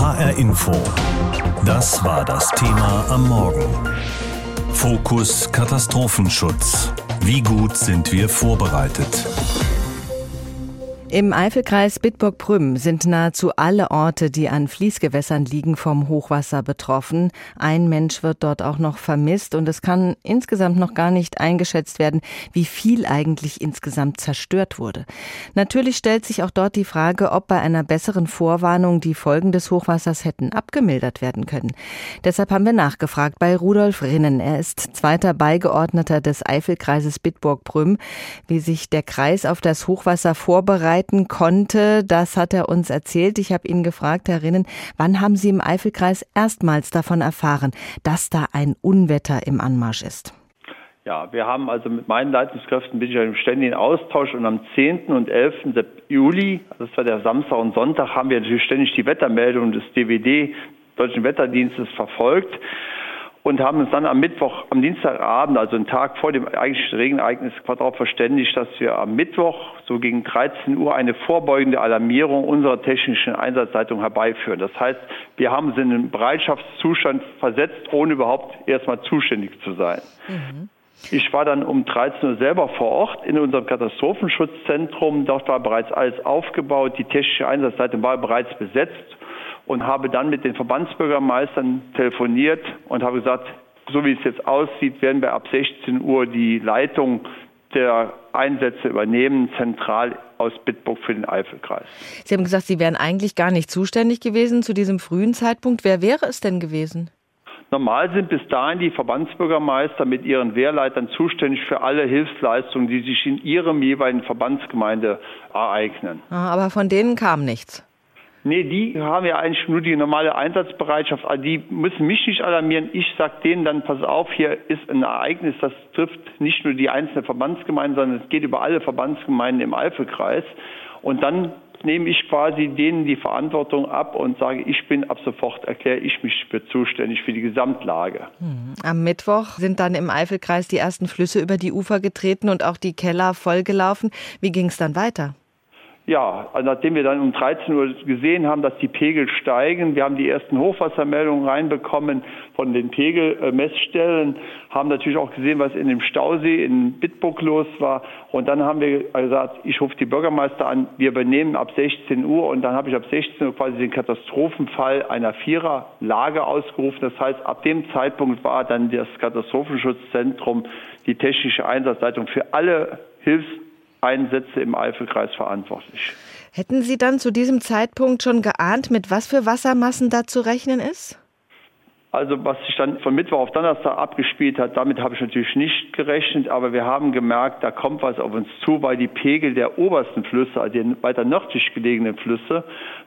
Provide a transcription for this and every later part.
HR Info. Das war das Thema am Morgen. Fokus Katastrophenschutz. Wie gut sind wir vorbereitet? Im Eifelkreis Bitburg-Prüm sind nahezu alle Orte, die an Fließgewässern liegen, vom Hochwasser betroffen. Ein Mensch wird dort auch noch vermisst und es kann insgesamt noch gar nicht eingeschätzt werden, wie viel eigentlich insgesamt zerstört wurde. Natürlich stellt sich auch dort die Frage, ob bei einer besseren Vorwarnung die Folgen des Hochwassers hätten abgemildert werden können. Deshalb haben wir nachgefragt bei Rudolf Rinnen. Er ist zweiter Beigeordneter des Eifelkreises Bitburg-Prüm, wie sich der Kreis auf das Hochwasser vorbereitet begleiten konnte. Das hat er uns erzählt. Ich habe ihn gefragt, Herr Rinnen, wann haben Sie im Eifelkreis erstmals davon erfahren, dass da ein Unwetter im Anmarsch ist? Ja, wir haben also mit meinen Leitungskräften bin ich im ständigen Austausch und am 10. und 11. Juli, das war der Samstag und Sonntag, haben wir natürlich ständig die Wettermeldung des DWD, Deutschen Wetterdienstes, verfolgt und haben uns dann am Mittwoch, am Dienstagabend, also einen Tag vor dem eigentlichen Regenereignis, darauf verständigt, dass wir am Mittwoch so gegen 13 Uhr eine vorbeugende Alarmierung unserer technischen Einsatzleitung herbeiführen. Das heißt, wir haben sie in einen Bereitschaftszustand versetzt, ohne überhaupt erstmal zuständig zu sein. Mhm. Ich war dann um 13 Uhr selber vor Ort in unserem Katastrophenschutzzentrum. Dort war bereits alles aufgebaut. Die technische Einsatzleitung war bereits besetzt und habe dann mit den Verbandsbürgermeistern telefoniert und habe gesagt, so wie es jetzt aussieht, werden wir ab 16 Uhr die Leitung der Einsätze übernehmen, zentral aus Bitburg für den Eifelkreis. Sie haben gesagt, Sie wären eigentlich gar nicht zuständig gewesen zu diesem frühen Zeitpunkt. Wer wäre es denn gewesen? Normal sind bis dahin die Verbandsbürgermeister mit ihren Wehrleitern zuständig für alle Hilfsleistungen, die sich in ihrem jeweiligen Verbandsgemeinde ereignen. Ah, aber von denen kam nichts. Nee, die haben ja eigentlich nur die normale Einsatzbereitschaft. Also die müssen mich nicht alarmieren. Ich sage denen dann, pass auf, hier ist ein Ereignis, das trifft nicht nur die einzelnen Verbandsgemeinden, sondern es geht über alle Verbandsgemeinden im Eifelkreis. Und dann nehme ich quasi denen die Verantwortung ab und sage, ich bin ab sofort, erkläre ich mich für zuständig für die Gesamtlage. Hm. Am Mittwoch sind dann im Eifelkreis die ersten Flüsse über die Ufer getreten und auch die Keller vollgelaufen. Wie ging es dann weiter? Ja, also nachdem wir dann um 13 Uhr gesehen haben, dass die Pegel steigen, wir haben die ersten Hochwassermeldungen reinbekommen von den Pegelmessstellen, haben natürlich auch gesehen, was in dem Stausee in Bitburg los war. Und dann haben wir gesagt, ich rufe die Bürgermeister an, wir übernehmen ab 16 Uhr und dann habe ich ab 16 Uhr quasi den Katastrophenfall einer Viererlage ausgerufen. Das heißt, ab dem Zeitpunkt war dann das Katastrophenschutzzentrum die technische Einsatzleitung für alle Hilfs Einsätze im Eifelkreis verantwortlich. Hätten Sie dann zu diesem Zeitpunkt schon geahnt, mit was für Wassermassen da zu rechnen ist? Also was sich dann von Mittwoch auf Donnerstag abgespielt hat, damit habe ich natürlich nicht gerechnet, aber wir haben gemerkt, da kommt was auf uns zu, weil die Pegel der obersten Flüsse, also die weiter nördlich gelegenen Flüsse,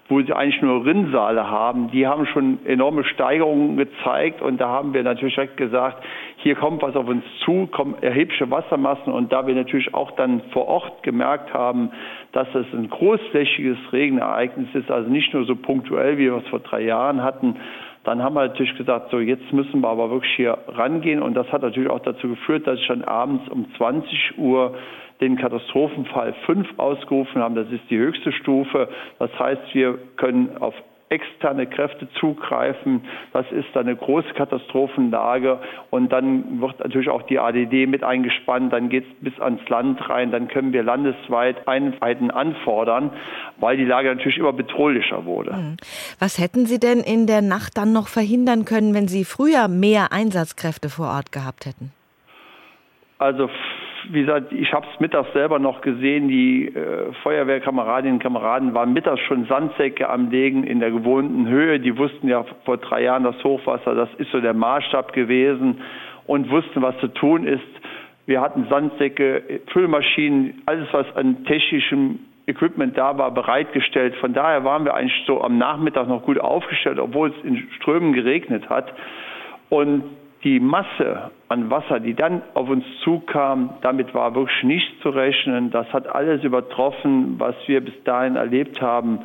wo sie eigentlich nur Rinnsale haben, die haben schon enorme Steigerungen gezeigt und da haben wir natürlich direkt gesagt, hier kommt was auf uns zu, kommen erhebliche Wassermassen und da wir natürlich auch dann vor Ort gemerkt haben, dass es ein großflächiges Regenereignis ist, also nicht nur so punktuell, wie wir es vor drei Jahren hatten, dann haben wir natürlich gesagt, so jetzt müssen wir aber wirklich hier rangehen. Und das hat natürlich auch dazu geführt, dass ich dann abends um 20 Uhr den Katastrophenfall 5 ausgerufen haben. Das ist die höchste Stufe. Das heißt, wir können auf externe Kräfte zugreifen. Das ist eine große Katastrophenlage. Und dann wird natürlich auch die ADD mit eingespannt. Dann geht es bis ans Land rein. Dann können wir landesweit Einheiten anfordern, weil die Lage natürlich immer bedrohlicher wurde. Hm. Was hätten Sie denn in der Nacht dann noch verhindern können, wenn Sie früher mehr Einsatzkräfte vor Ort gehabt hätten? Also wie gesagt, ich habe es mittags selber noch gesehen, die äh, Feuerwehrkameradinnen und Kameraden waren mittags schon Sandsäcke am Legen in der gewohnten Höhe. Die wussten ja vor drei Jahren das Hochwasser, das ist so der Maßstab gewesen und wussten, was zu tun ist. Wir hatten Sandsäcke, Füllmaschinen, alles, was an technischem Equipment da war, bereitgestellt. Von daher waren wir eigentlich so am Nachmittag noch gut aufgestellt, obwohl es in Strömen geregnet hat. Und die Masse an Wasser, die dann auf uns zukam, damit war wirklich nicht zu rechnen. Das hat alles übertroffen, was wir bis dahin erlebt haben.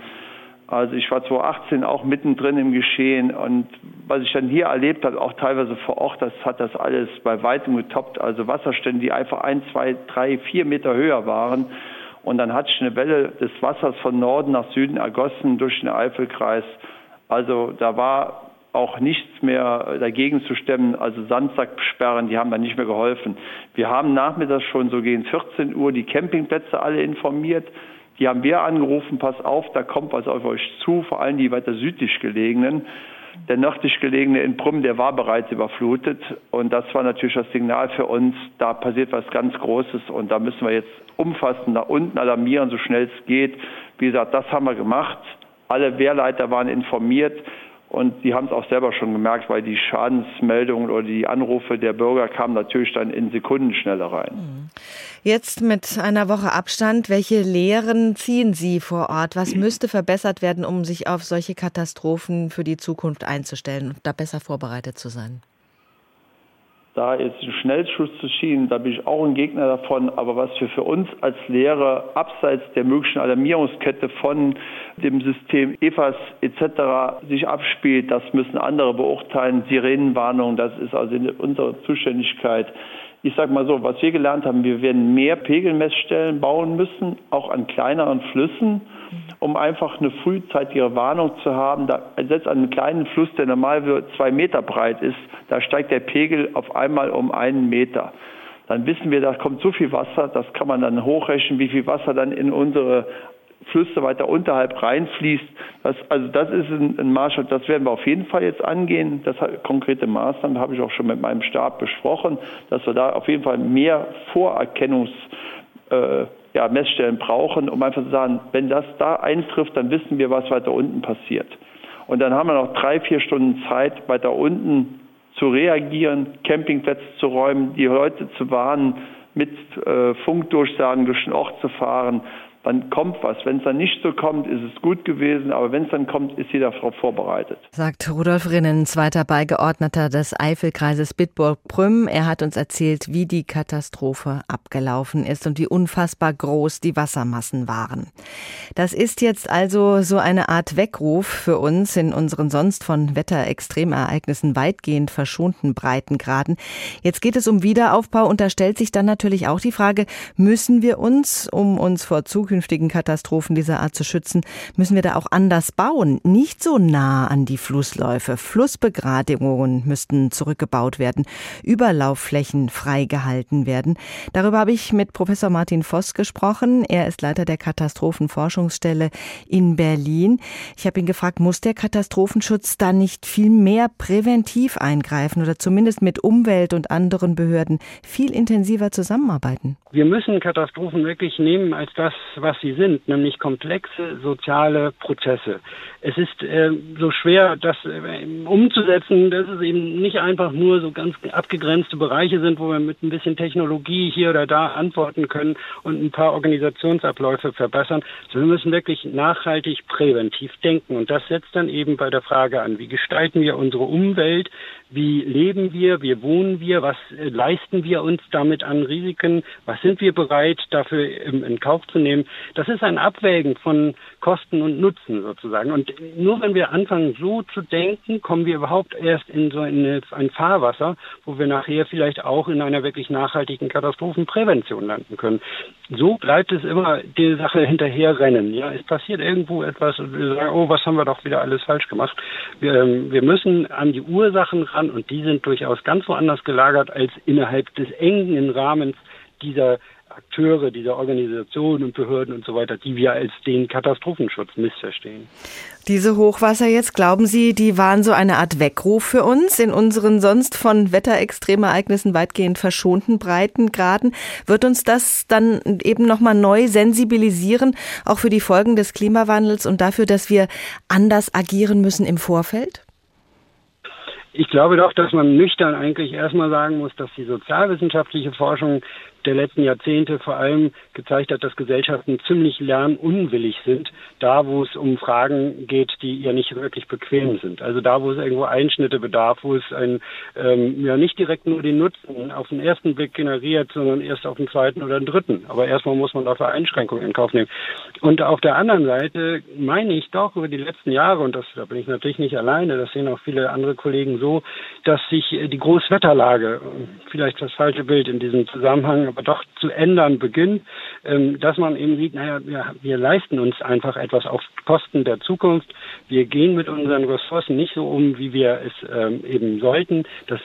Also ich war 2018 auch mittendrin im Geschehen und was ich dann hier erlebt habe, auch teilweise vor Ort, das hat das alles bei weitem getoppt. Also Wasserstände, die einfach ein, zwei, drei, vier Meter höher waren. Und dann hat sich eine Welle des Wassers von Norden nach Süden ergossen durch den Eifelkreis. Also da war auch nichts mehr dagegen zu stemmen. Also Sandsacksperren, die haben dann nicht mehr geholfen. Wir haben nachmittags schon so gegen 14 Uhr die Campingplätze alle informiert. Die haben wir angerufen, pass auf, da kommt was auf euch zu, vor allem die weiter südlich gelegenen. Der nördlich gelegene in Brüm, der war bereits überflutet. Und das war natürlich das Signal für uns, da passiert was ganz Großes und da müssen wir jetzt umfassend nach unten alarmieren, so schnell es geht. Wie gesagt, das haben wir gemacht. Alle Wehrleiter waren informiert. Und die haben es auch selber schon gemerkt, weil die Schadensmeldungen oder die Anrufe der Bürger kamen natürlich dann in Sekundenschnelle rein. Mhm. Jetzt mit einer Woche Abstand, welche Lehren ziehen Sie vor Ort? Was müsste verbessert werden, um sich auf solche Katastrophen für die Zukunft einzustellen und da besser vorbereitet zu sein? Da jetzt einen Schnellschuss zu schieben, da bin ich auch ein Gegner davon. Aber was wir für uns als Lehrer abseits der möglichen Alarmierungskette von dem System EFAS etc. sich abspielt, das müssen andere beurteilen. Sirenenwarnung, das ist also in unserer Zuständigkeit. Ich sage mal so, was wir gelernt haben, wir werden mehr Pegelmessstellen bauen müssen, auch an kleineren Flüssen um einfach eine frühzeitige Warnung zu haben. Da, selbst an einem kleinen Fluss, der normal zwei Meter breit ist, da steigt der Pegel auf einmal um einen Meter. Dann wissen wir, da kommt so viel Wasser, das kann man dann hochrechnen, wie viel Wasser dann in unsere Flüsse weiter unterhalb reinfließt. Das, also das ist ein, ein Maßstab, das werden wir auf jeden Fall jetzt angehen. Das hat konkrete Maßnahmen habe ich auch schon mit meinem Stab besprochen, dass wir da auf jeden Fall mehr Vorerkennungs äh, ja, Messstellen brauchen, um einfach zu sagen, wenn das da eintrifft, dann wissen wir, was weiter unten passiert. Und dann haben wir noch drei, vier Stunden Zeit, weiter unten zu reagieren, Campingplätze zu räumen, die Leute zu warnen, mit äh, Funkdurchsagen durch den Ort zu fahren, dann kommt was. Wenn es dann nicht so kommt, ist es gut gewesen, aber wenn es dann kommt, ist jeder darauf vorbereitet. Sagt Rudolf Rinnen, zweiter Beigeordneter des Eifelkreises Bitburg-Prüm. Er hat uns erzählt, wie die Katastrophe abgelaufen ist und wie unfassbar groß die Wassermassen waren. Das ist jetzt also so eine Art Weckruf für uns in unseren sonst von Wetterextremereignissen weitgehend verschonten Breitengraden. Jetzt geht es um Wiederaufbau und da stellt sich dann natürlich auch die Frage, müssen wir uns, um uns vor Zug zukünftigen Katastrophen dieser Art zu schützen, müssen wir da auch anders bauen. Nicht so nah an die Flussläufe. Flussbegradigungen müssten zurückgebaut werden, Überlaufflächen freigehalten werden. Darüber habe ich mit Professor Martin Voss gesprochen. Er ist Leiter der Katastrophenforschungsstelle in Berlin. Ich habe ihn gefragt, muss der Katastrophenschutz da nicht viel mehr präventiv eingreifen oder zumindest mit Umwelt und anderen Behörden viel intensiver zusammenarbeiten? Wir müssen Katastrophen wirklich nehmen als das, was sie sind, nämlich komplexe soziale Prozesse. Es ist äh, so schwer, das äh, umzusetzen, dass es eben nicht einfach nur so ganz abgegrenzte Bereiche sind, wo wir mit ein bisschen Technologie hier oder da antworten können und ein paar Organisationsabläufe verbessern, sondern wir müssen wirklich nachhaltig präventiv denken. Und das setzt dann eben bei der Frage an, wie gestalten wir unsere Umwelt, wie leben wir, wie wohnen wir, was äh, leisten wir uns damit an Risiken, was sind wir bereit dafür in Kauf zu nehmen. Das ist ein Abwägen von Kosten und Nutzen sozusagen. Und nur wenn wir anfangen, so zu denken, kommen wir überhaupt erst in so eine, ein Fahrwasser, wo wir nachher vielleicht auch in einer wirklich nachhaltigen Katastrophenprävention landen können. So bleibt es immer die Sache hinterherrennen. Ja, es passiert irgendwo etwas und wir sagen, oh, was haben wir doch wieder alles falsch gemacht. Wir, ähm, wir müssen an die Ursachen ran und die sind durchaus ganz woanders gelagert als innerhalb des engen Rahmens dieser Akteure, dieser Organisationen und Behörden und so weiter, die wir als den Katastrophenschutz missverstehen. Diese Hochwasser jetzt, glauben Sie, die waren so eine Art Weckruf für uns in unseren sonst von Wetterextremereignissen weitgehend verschonten Breitengraden? Wird uns das dann eben nochmal neu sensibilisieren, auch für die Folgen des Klimawandels und dafür, dass wir anders agieren müssen im Vorfeld? Ich glaube doch, dass man nüchtern eigentlich erstmal sagen muss, dass die sozialwissenschaftliche Forschung der letzten Jahrzehnte vor allem gezeigt hat, dass Gesellschaften ziemlich lernunwillig sind, da wo es um Fragen geht, die ja nicht wirklich bequem sind. Also da, wo es irgendwo Einschnitte bedarf, wo es ein, ähm, ja nicht direkt nur den Nutzen auf den ersten Blick generiert, sondern erst auf den zweiten oder den dritten. Aber erstmal muss man dafür Einschränkungen in Kauf nehmen. Und auf der anderen Seite meine ich doch über die letzten Jahre, und das, da bin ich natürlich nicht alleine, das sehen auch viele andere Kollegen so, dass sich die Großwetterlage, vielleicht das falsche Bild in diesem Zusammenhang, aber doch zu ändern beginnt, ähm, dass man eben sieht, naja, wir, wir leisten uns einfach etwas auf Kosten der Zukunft. Wir gehen mit unseren Ressourcen nicht so um, wie wir es ähm, eben sollten. Das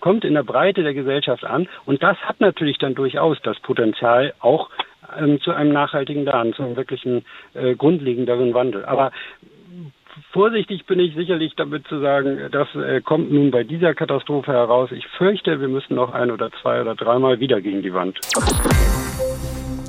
kommt in der Breite der Gesellschaft an und das hat natürlich dann durchaus das Potenzial, auch ähm, zu einem nachhaltigen Lernen, zu einem wirklichen äh, grundlegenderen Wandel. Aber vorsichtig bin ich sicherlich damit zu sagen, das äh, kommt nun bei dieser Katastrophe heraus. Ich fürchte, wir müssen noch ein oder zwei oder dreimal wieder gegen die Wand.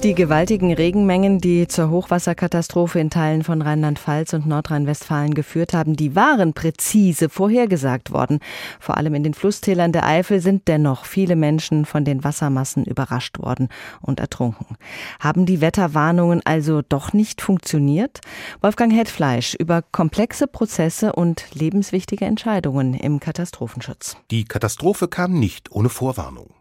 Die gewaltigen Regenmengen, die zur Hochwasserkatastrophe in Teilen von Rheinland-Pfalz und Nordrhein-Westfalen geführt haben, die waren präzise vorhergesagt worden. Vor allem in den Flusstälern der Eifel sind dennoch viele Menschen von den Wassermassen überrascht worden und ertrunken. Haben die Wetterwarnungen also doch nicht funktioniert? Wolfgang Hetfleisch über komplexe Prozesse und lebenswichtige Entscheidungen im Katastrophenschutz. Die Katastrophe kam nicht ohne Vorwarnung.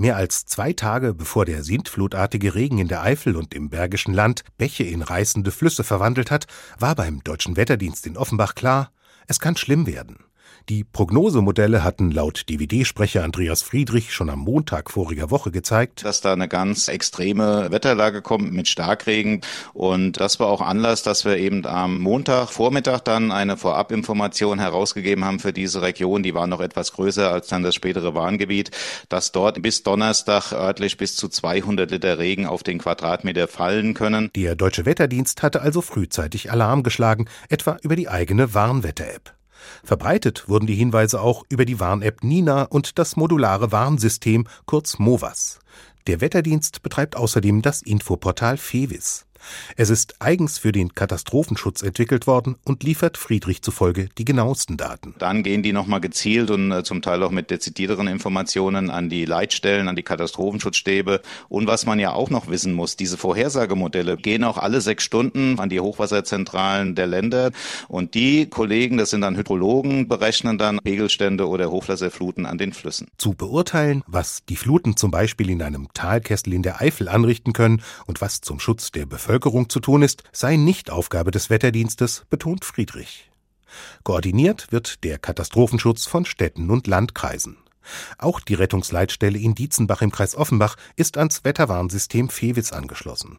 Mehr als zwei Tage bevor der sintflutartige Regen in der Eifel und im Bergischen Land Bäche in reißende Flüsse verwandelt hat, war beim Deutschen Wetterdienst in Offenbach klar, es kann schlimm werden. Die Prognosemodelle hatten laut DVD-Sprecher Andreas Friedrich schon am Montag voriger Woche gezeigt, dass da eine ganz extreme Wetterlage kommt mit Starkregen. Und das war auch Anlass, dass wir eben am Montag Vormittag dann eine Vorabinformation herausgegeben haben für diese Region. Die war noch etwas größer als dann das spätere Warngebiet, dass dort bis Donnerstag örtlich bis zu 200 Liter Regen auf den Quadratmeter fallen können. Der Deutsche Wetterdienst hatte also frühzeitig Alarm geschlagen, etwa über die eigene Warnwetter-App. Verbreitet wurden die Hinweise auch über die Warn-App Nina und das modulare Warnsystem, kurz MOVAS. Der Wetterdienst betreibt außerdem das Infoportal Fevis. Es ist eigens für den Katastrophenschutz entwickelt worden und liefert Friedrich zufolge die genauesten Daten. Dann gehen die nochmal gezielt und äh, zum Teil auch mit dezidierteren Informationen an die Leitstellen, an die Katastrophenschutzstäbe. Und was man ja auch noch wissen muss, diese Vorhersagemodelle gehen auch alle sechs Stunden an die Hochwasserzentralen der Länder. Und die Kollegen, das sind dann Hydrologen, berechnen dann Pegelstände oder Hochwasserfluten an den Flüssen. Zu beurteilen, was die Fluten zum Beispiel in einem Talkessel in der Eifel anrichten können und was zum Schutz der Bevölkerung Bevölkerung zu tun ist, sei nicht Aufgabe des Wetterdienstes, betont Friedrich. Koordiniert wird der Katastrophenschutz von Städten und Landkreisen. Auch die Rettungsleitstelle in Dietzenbach im Kreis Offenbach ist ans Wetterwarnsystem Fewitz angeschlossen.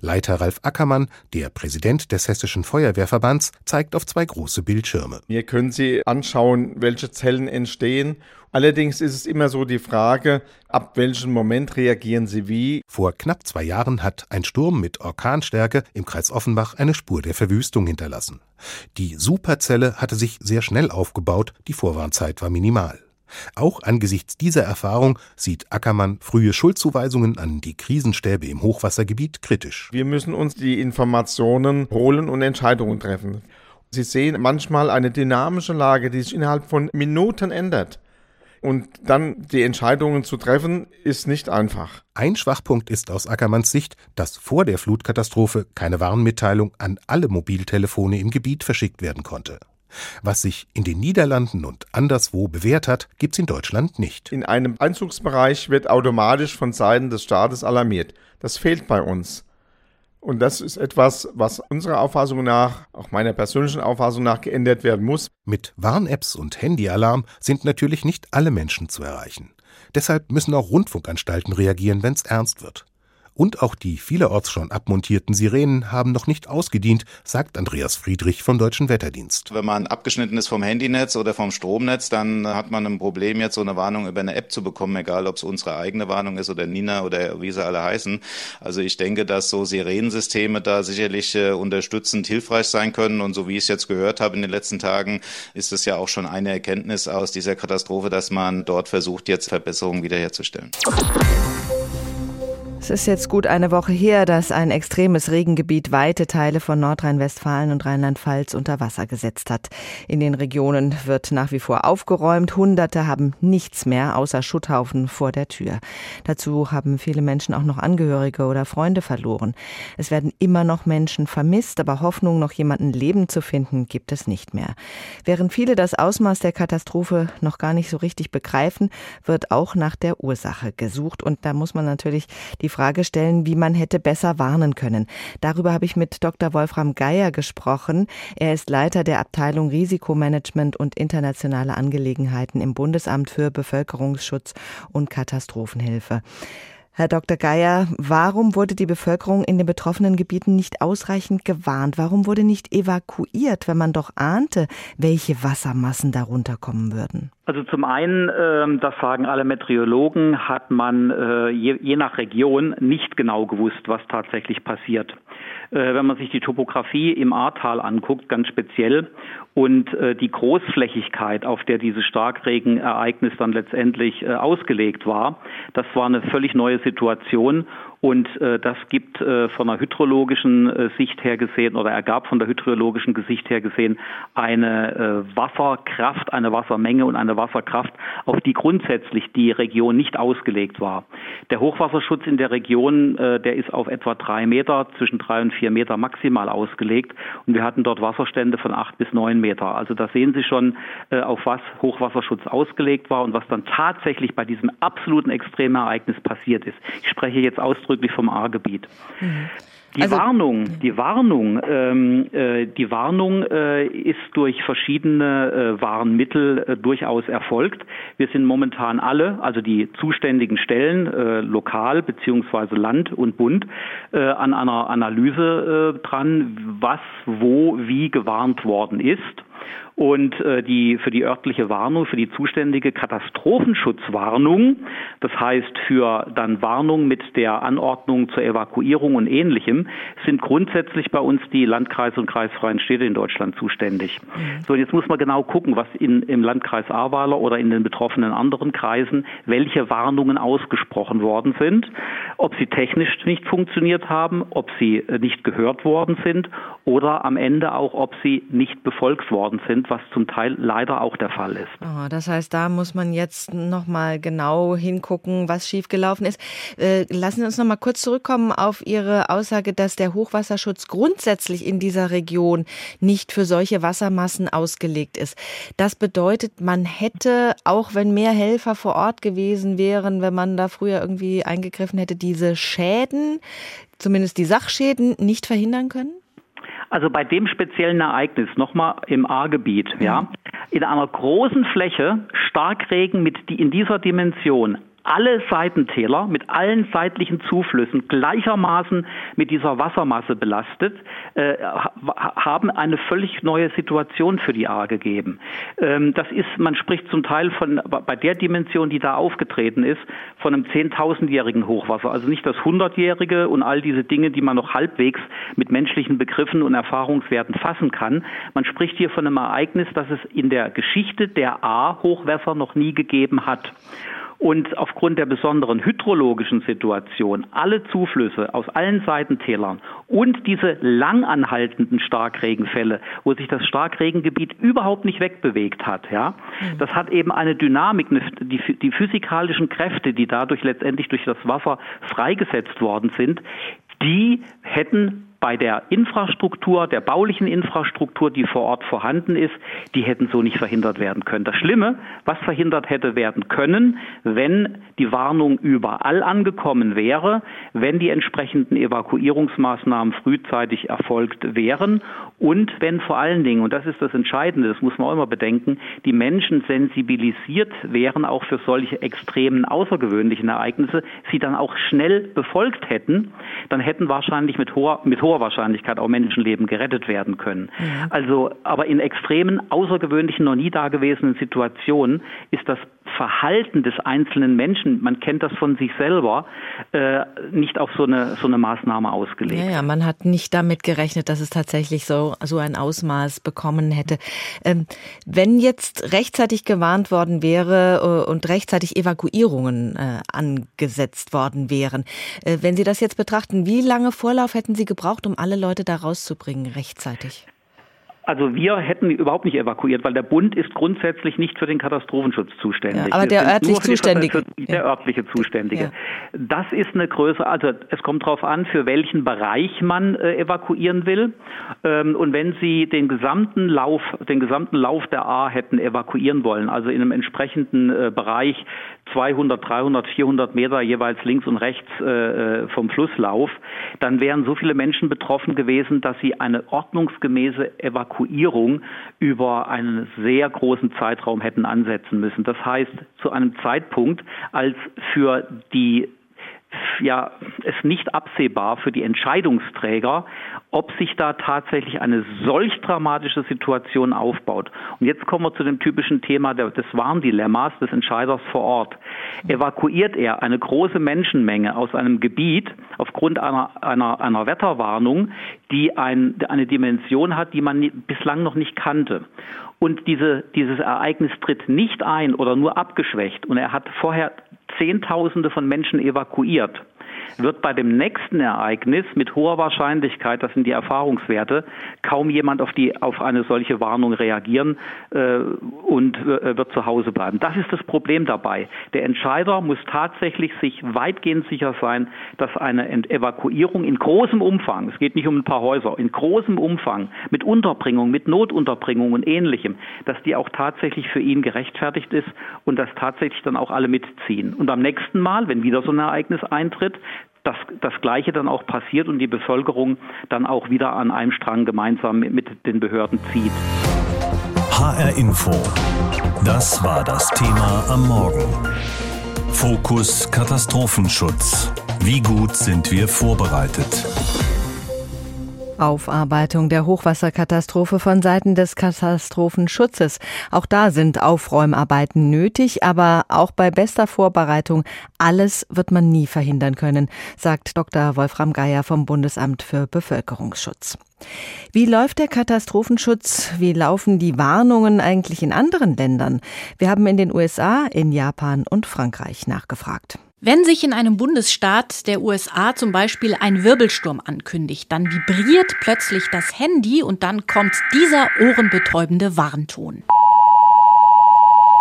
Leiter Ralf Ackermann, der Präsident des Hessischen Feuerwehrverbands, zeigt auf zwei große Bildschirme. Hier können Sie anschauen, welche Zellen entstehen Allerdings ist es immer so die Frage, ab welchem Moment reagieren sie wie. Vor knapp zwei Jahren hat ein Sturm mit Orkanstärke im Kreis Offenbach eine Spur der Verwüstung hinterlassen. Die Superzelle hatte sich sehr schnell aufgebaut, die Vorwarnzeit war minimal. Auch angesichts dieser Erfahrung sieht Ackermann frühe Schuldzuweisungen an die Krisenstäbe im Hochwassergebiet kritisch. Wir müssen uns die Informationen holen und Entscheidungen treffen. Sie sehen manchmal eine dynamische Lage, die sich innerhalb von Minuten ändert. Und dann die Entscheidungen zu treffen, ist nicht einfach. Ein Schwachpunkt ist aus Ackermanns Sicht, dass vor der Flutkatastrophe keine Warnmitteilung an alle Mobiltelefone im Gebiet verschickt werden konnte. Was sich in den Niederlanden und anderswo bewährt hat, gibt's in Deutschland nicht. In einem Einzugsbereich wird automatisch von Seiten des Staates alarmiert. Das fehlt bei uns. Und das ist etwas, was unserer Auffassung nach, auch meiner persönlichen Auffassung nach, geändert werden muss. Mit Warn-Apps und Handyalarm sind natürlich nicht alle Menschen zu erreichen. Deshalb müssen auch Rundfunkanstalten reagieren, wenn es ernst wird. Und auch die vielerorts schon abmontierten Sirenen haben noch nicht ausgedient, sagt Andreas Friedrich vom Deutschen Wetterdienst. Wenn man abgeschnitten ist vom Handynetz oder vom Stromnetz, dann hat man ein Problem, jetzt so eine Warnung über eine App zu bekommen, egal ob es unsere eigene Warnung ist oder Nina oder wie sie alle heißen. Also ich denke, dass so Sirenensysteme da sicherlich äh, unterstützend hilfreich sein können. Und so wie ich es jetzt gehört habe in den letzten Tagen, ist es ja auch schon eine Erkenntnis aus dieser Katastrophe, dass man dort versucht, jetzt Verbesserungen wiederherzustellen. Es ist jetzt gut eine Woche her, dass ein extremes Regengebiet weite Teile von Nordrhein-Westfalen und Rheinland-Pfalz unter Wasser gesetzt hat. In den Regionen wird nach wie vor aufgeräumt. Hunderte haben nichts mehr außer Schutthaufen vor der Tür. Dazu haben viele Menschen auch noch Angehörige oder Freunde verloren. Es werden immer noch Menschen vermisst, aber Hoffnung, noch jemanden leben zu finden, gibt es nicht mehr. Während viele das Ausmaß der Katastrophe noch gar nicht so richtig begreifen, wird auch nach der Ursache gesucht. Und da muss man natürlich die Frage stellen, wie man hätte besser warnen können. Darüber habe ich mit Dr. Wolfram Geier gesprochen. Er ist Leiter der Abteilung Risikomanagement und internationale Angelegenheiten im Bundesamt für Bevölkerungsschutz und Katastrophenhilfe. Herr Dr. Geier, warum wurde die Bevölkerung in den betroffenen Gebieten nicht ausreichend gewarnt? Warum wurde nicht evakuiert, wenn man doch ahnte, welche Wassermassen darunter kommen würden? Also zum einen, äh, das sagen alle Meteorologen, hat man äh, je, nach Region nicht genau gewusst, was tatsächlich passiert. Äh, wenn man sich die Topografie im Ahrtal anguckt, ganz speziell, und äh, die Großflächigkeit, auf der dieses Starkregenereignis dann letztendlich äh, ausgelegt war, das war eine völlig neue Situation und äh, das gibt äh, von der hydrologischen äh, Sicht her gesehen oder ergab von der hydrologischen Sicht her gesehen eine äh, Wasserkraft, eine Wassermenge und eine Wasserkraft, auf die grundsätzlich die Region nicht ausgelegt war. Der Hochwasserschutz in der Region, äh, der ist auf etwa drei Meter, zwischen drei und vier Meter maximal ausgelegt. Und wir hatten dort Wasserstände von acht bis neun Meter. Also da sehen Sie schon, äh, auf was Hochwasserschutz ausgelegt war und was dann tatsächlich bei diesem absoluten Extremereignis passiert ist. Ich spreche jetzt ausdrücklich vom A-Gebiet. Mhm. Die also, Warnung, die Warnung, ähm, äh, die Warnung äh, ist durch verschiedene äh, Warnmittel äh, durchaus erfolgt. Wir sind momentan alle, also die zuständigen Stellen, äh, lokal beziehungsweise Land und Bund, äh, an einer Analyse dran, was, wo, wie gewarnt worden ist. Und äh, die für die örtliche Warnung, für die zuständige Katastrophenschutzwarnung, das heißt für dann Warnung mit der Anordnung zur Evakuierung und ähnlichem, sind grundsätzlich bei uns die Landkreise und kreisfreien Städte in Deutschland zuständig. Mhm. So, jetzt muss man genau gucken, was in, im Landkreis Ahrweiler oder in den betroffenen anderen Kreisen, welche Warnungen ausgesprochen worden sind, ob sie technisch nicht funktioniert haben, ob sie äh, nicht gehört worden sind oder am Ende auch, ob sie nicht befolgt worden sind sind, was zum Teil leider auch der Fall ist. Oh, das heißt, da muss man jetzt noch mal genau hingucken, was schiefgelaufen ist. Äh, lassen Sie uns noch mal kurz zurückkommen auf Ihre Aussage, dass der Hochwasserschutz grundsätzlich in dieser Region nicht für solche Wassermassen ausgelegt ist. Das bedeutet, man hätte, auch wenn mehr Helfer vor Ort gewesen wären, wenn man da früher irgendwie eingegriffen hätte, diese Schäden, zumindest die Sachschäden, nicht verhindern können? Also bei dem speziellen Ereignis, nochmal im A-Gebiet, ja, in einer großen Fläche Starkregen mit die in dieser Dimension alle Seitentäler mit allen seitlichen Zuflüssen gleichermaßen mit dieser Wassermasse belastet, äh, haben eine völlig neue Situation für die A gegeben. Ähm, das ist, man spricht zum Teil von, bei der Dimension, die da aufgetreten ist, von einem zehntausendjährigen Hochwasser. Also nicht das hundertjährige und all diese Dinge, die man noch halbwegs mit menschlichen Begriffen und Erfahrungswerten fassen kann. Man spricht hier von einem Ereignis, das es in der Geschichte der A-Hochwässer noch nie gegeben hat und aufgrund der besonderen hydrologischen Situation alle Zuflüsse aus allen Seitentälern und diese langanhaltenden Starkregenfälle, wo sich das Starkregengebiet überhaupt nicht wegbewegt hat, ja, mhm. das hat eben eine Dynamik, die, die physikalischen Kräfte, die dadurch letztendlich durch das Wasser freigesetzt worden sind, die hätten bei der Infrastruktur, der baulichen Infrastruktur, die vor Ort vorhanden ist, die hätten so nicht verhindert werden können. Das Schlimme, was verhindert hätte werden können, wenn die Warnung überall angekommen wäre, wenn die entsprechenden Evakuierungsmaßnahmen frühzeitig erfolgt wären und wenn vor allen Dingen, und das ist das Entscheidende, das muss man auch immer bedenken, die Menschen sensibilisiert wären auch für solche extremen, außergewöhnlichen Ereignisse, sie dann auch schnell befolgt hätten, dann hätten wahrscheinlich mit hoher, mit hoher hoher Wahrscheinlichkeit auch Menschenleben gerettet werden können. Ja. Also, aber in extremen, außergewöhnlichen, noch nie dagewesenen Situationen ist das Verhalten des einzelnen Menschen, man kennt das von sich selber, äh, nicht auf so eine, so eine Maßnahme ausgelegt. Ja, ja, man hat nicht damit gerechnet, dass es tatsächlich so, so ein Ausmaß bekommen hätte. Ähm, wenn jetzt rechtzeitig gewarnt worden wäre äh, und rechtzeitig Evakuierungen äh, angesetzt worden wären, äh, wenn Sie das jetzt betrachten, wie lange Vorlauf hätten Sie gebraucht, um alle Leute da rauszubringen rechtzeitig? Also wir hätten überhaupt nicht evakuiert, weil der Bund ist grundsätzlich nicht für den Katastrophenschutz zuständig. Ja, aber der örtlich Zuständige. der örtliche Zuständige. Ja. Das ist eine Größe, also es kommt darauf an, für welchen Bereich man äh, evakuieren will. Ähm, und wenn Sie den gesamten Lauf, den gesamten Lauf der A hätten evakuieren wollen, also in einem entsprechenden äh, Bereich 200, 300, 400 Meter jeweils links und rechts äh, äh, vom Flusslauf, dann wären so viele Menschen betroffen gewesen, dass sie eine ordnungsgemäße Evakuierung Evakuierung über einen sehr großen Zeitraum hätten ansetzen müssen. Das heißt, zu einem Zeitpunkt, als für die ja es nicht absehbar für die Entscheidungsträger, ob sich da tatsächlich eine solch dramatische Situation aufbaut. Und jetzt kommen wir zu dem typischen Thema des Warndilemmas des Entscheiders vor Ort. Evakuiert er eine große Menschenmenge aus einem Gebiet aufgrund einer, einer, einer Wetterwarnung, die ein, eine Dimension hat, die man bislang noch nicht kannte und diese, dieses Ereignis tritt nicht ein oder nur abgeschwächt. Und er hat vorher Zehntausende von Menschen evakuiert, wird bei dem nächsten Ereignis mit hoher Wahrscheinlichkeit, das sind die Erfahrungswerte, kaum jemand auf, die, auf eine solche Warnung reagieren äh, und äh, wird zu Hause bleiben. Das ist das Problem dabei. Der Entscheider muss tatsächlich sich weitgehend sicher sein, dass eine Evakuierung in großem Umfang, es geht nicht um ein paar Häuser, in großem Umfang mit Unterbringung, mit Notunterbringung und ähnlichem, dass die auch tatsächlich für ihn gerechtfertigt ist und dass tatsächlich dann auch alle mitziehen. Und beim nächsten Mal, wenn wieder so ein Ereignis eintritt, dass das Gleiche dann auch passiert und die Bevölkerung dann auch wieder an einem Strang gemeinsam mit den Behörden zieht. HR Info. Das war das Thema am Morgen. Fokus Katastrophenschutz. Wie gut sind wir vorbereitet? Aufarbeitung der Hochwasserkatastrophe von Seiten des Katastrophenschutzes. Auch da sind Aufräumarbeiten nötig, aber auch bei bester Vorbereitung alles wird man nie verhindern können, sagt Dr. Wolfram Geier vom Bundesamt für Bevölkerungsschutz. Wie läuft der Katastrophenschutz? Wie laufen die Warnungen eigentlich in anderen Ländern? Wir haben in den USA, in Japan und Frankreich nachgefragt. Wenn sich in einem Bundesstaat der USA zum Beispiel ein Wirbelsturm ankündigt, dann vibriert plötzlich das Handy und dann kommt dieser ohrenbetäubende Warnton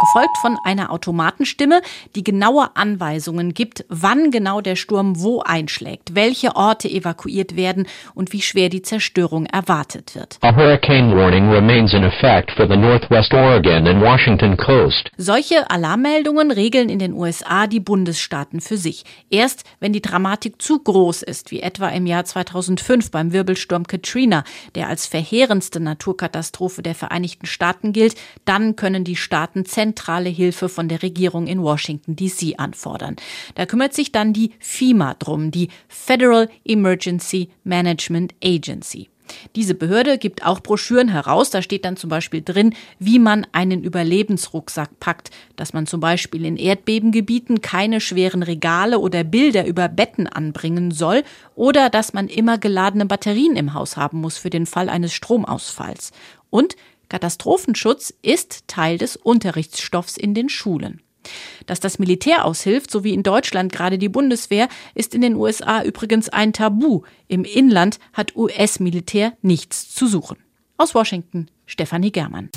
gefolgt von einer Automatenstimme, die genaue Anweisungen gibt, wann genau der Sturm wo einschlägt, welche Orte evakuiert werden und wie schwer die Zerstörung erwartet wird. A hurricane warning remains in effect for the northwest Oregon and Washington coast. Solche Alarmmeldungen regeln in den USA die Bundesstaaten für sich. Erst wenn die Dramatik zu groß ist, wie etwa im Jahr 2005 beim Wirbelsturm Katrina, der als verheerendste Naturkatastrophe der Vereinigten Staaten gilt, dann können die Staaten zentral zentrale Hilfe von der Regierung in Washington DC anfordern. Da kümmert sich dann die FEMA drum, die Federal Emergency Management Agency. Diese Behörde gibt auch Broschüren heraus. Da steht dann zum Beispiel drin, wie man einen Überlebensrucksack packt, dass man zum Beispiel in Erdbebengebieten keine schweren Regale oder Bilder über Betten anbringen soll oder dass man immer geladene Batterien im Haus haben muss für den Fall eines Stromausfalls. Und Katastrophenschutz ist Teil des Unterrichtsstoffs in den Schulen. Dass das Militär aushilft, so wie in Deutschland gerade die Bundeswehr, ist in den USA übrigens ein Tabu. Im Inland hat US-Militär nichts zu suchen. Aus Washington, Stefanie Germann.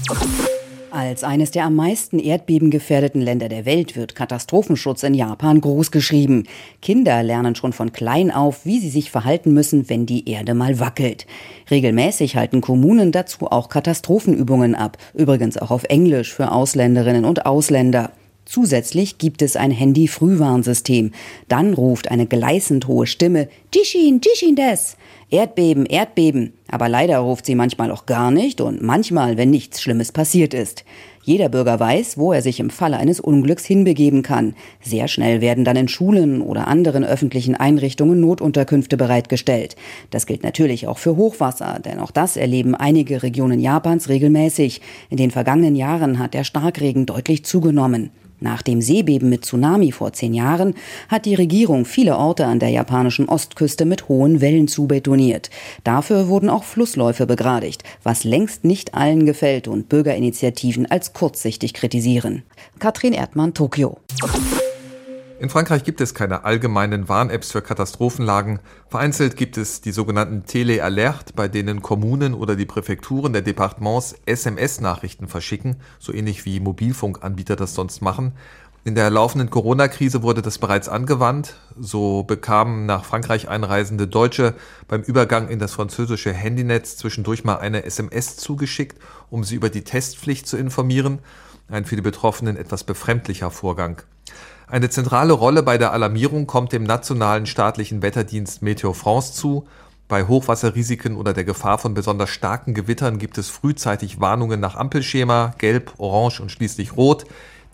Als eines der am meisten erdbebengefährdeten Länder der Welt wird Katastrophenschutz in Japan großgeschrieben. Kinder lernen schon von klein auf, wie sie sich verhalten müssen, wenn die Erde mal wackelt. Regelmäßig halten Kommunen dazu auch Katastrophenübungen ab, übrigens auch auf Englisch für Ausländerinnen und Ausländer. Zusätzlich gibt es ein Handy-Frühwarnsystem. Dann ruft eine gleißend hohe Stimme Tishin, Tishin des. Erdbeben, Erdbeben. Aber leider ruft sie manchmal auch gar nicht und manchmal, wenn nichts Schlimmes passiert ist. Jeder Bürger weiß, wo er sich im Falle eines Unglücks hinbegeben kann. Sehr schnell werden dann in Schulen oder anderen öffentlichen Einrichtungen Notunterkünfte bereitgestellt. Das gilt natürlich auch für Hochwasser, denn auch das erleben einige Regionen Japans regelmäßig. In den vergangenen Jahren hat der Starkregen deutlich zugenommen. Nach dem Seebeben mit Tsunami vor zehn Jahren hat die Regierung viele Orte an der japanischen Ostküste mit hohen Wellen zubetoniert. Dafür wurden auch Flussläufe begradigt, was längst nicht allen gefällt und Bürgerinitiativen als kurzsichtig kritisieren. Katrin Erdmann, Tokio. In Frankreich gibt es keine allgemeinen Warn-Apps für Katastrophenlagen. Vereinzelt gibt es die sogenannten Tele-Alert, bei denen Kommunen oder die Präfekturen der Departements SMS-Nachrichten verschicken, so ähnlich wie Mobilfunkanbieter das sonst machen. In der laufenden Corona-Krise wurde das bereits angewandt. So bekamen nach Frankreich einreisende Deutsche beim Übergang in das französische Handynetz zwischendurch mal eine SMS zugeschickt, um sie über die Testpflicht zu informieren. Ein für die Betroffenen etwas befremdlicher Vorgang. Eine zentrale Rolle bei der Alarmierung kommt dem nationalen staatlichen Wetterdienst Meteo France zu. Bei Hochwasserrisiken oder der Gefahr von besonders starken Gewittern gibt es frühzeitig Warnungen nach Ampelschema, gelb, orange und schließlich rot.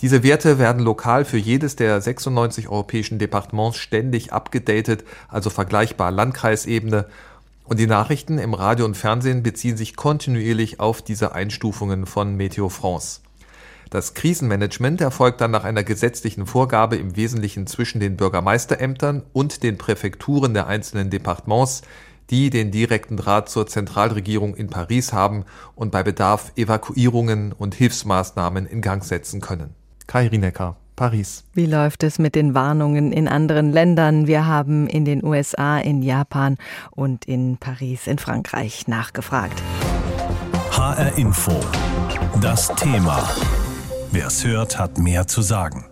Diese Werte werden lokal für jedes der 96 europäischen Departements ständig abgedatet, also vergleichbar Landkreisebene. Und die Nachrichten im Radio und Fernsehen beziehen sich kontinuierlich auf diese Einstufungen von Meteo France. Das Krisenmanagement erfolgt dann nach einer gesetzlichen Vorgabe im Wesentlichen zwischen den Bürgermeisterämtern und den Präfekturen der einzelnen Departements, die den direkten Draht zur Zentralregierung in Paris haben und bei Bedarf Evakuierungen und Hilfsmaßnahmen in Gang setzen können. Kai Rinecker, Paris. Wie läuft es mit den Warnungen in anderen Ländern? Wir haben in den USA, in Japan und in Paris in Frankreich nachgefragt. HR Info. Das Thema. Wer es hört, hat mehr zu sagen.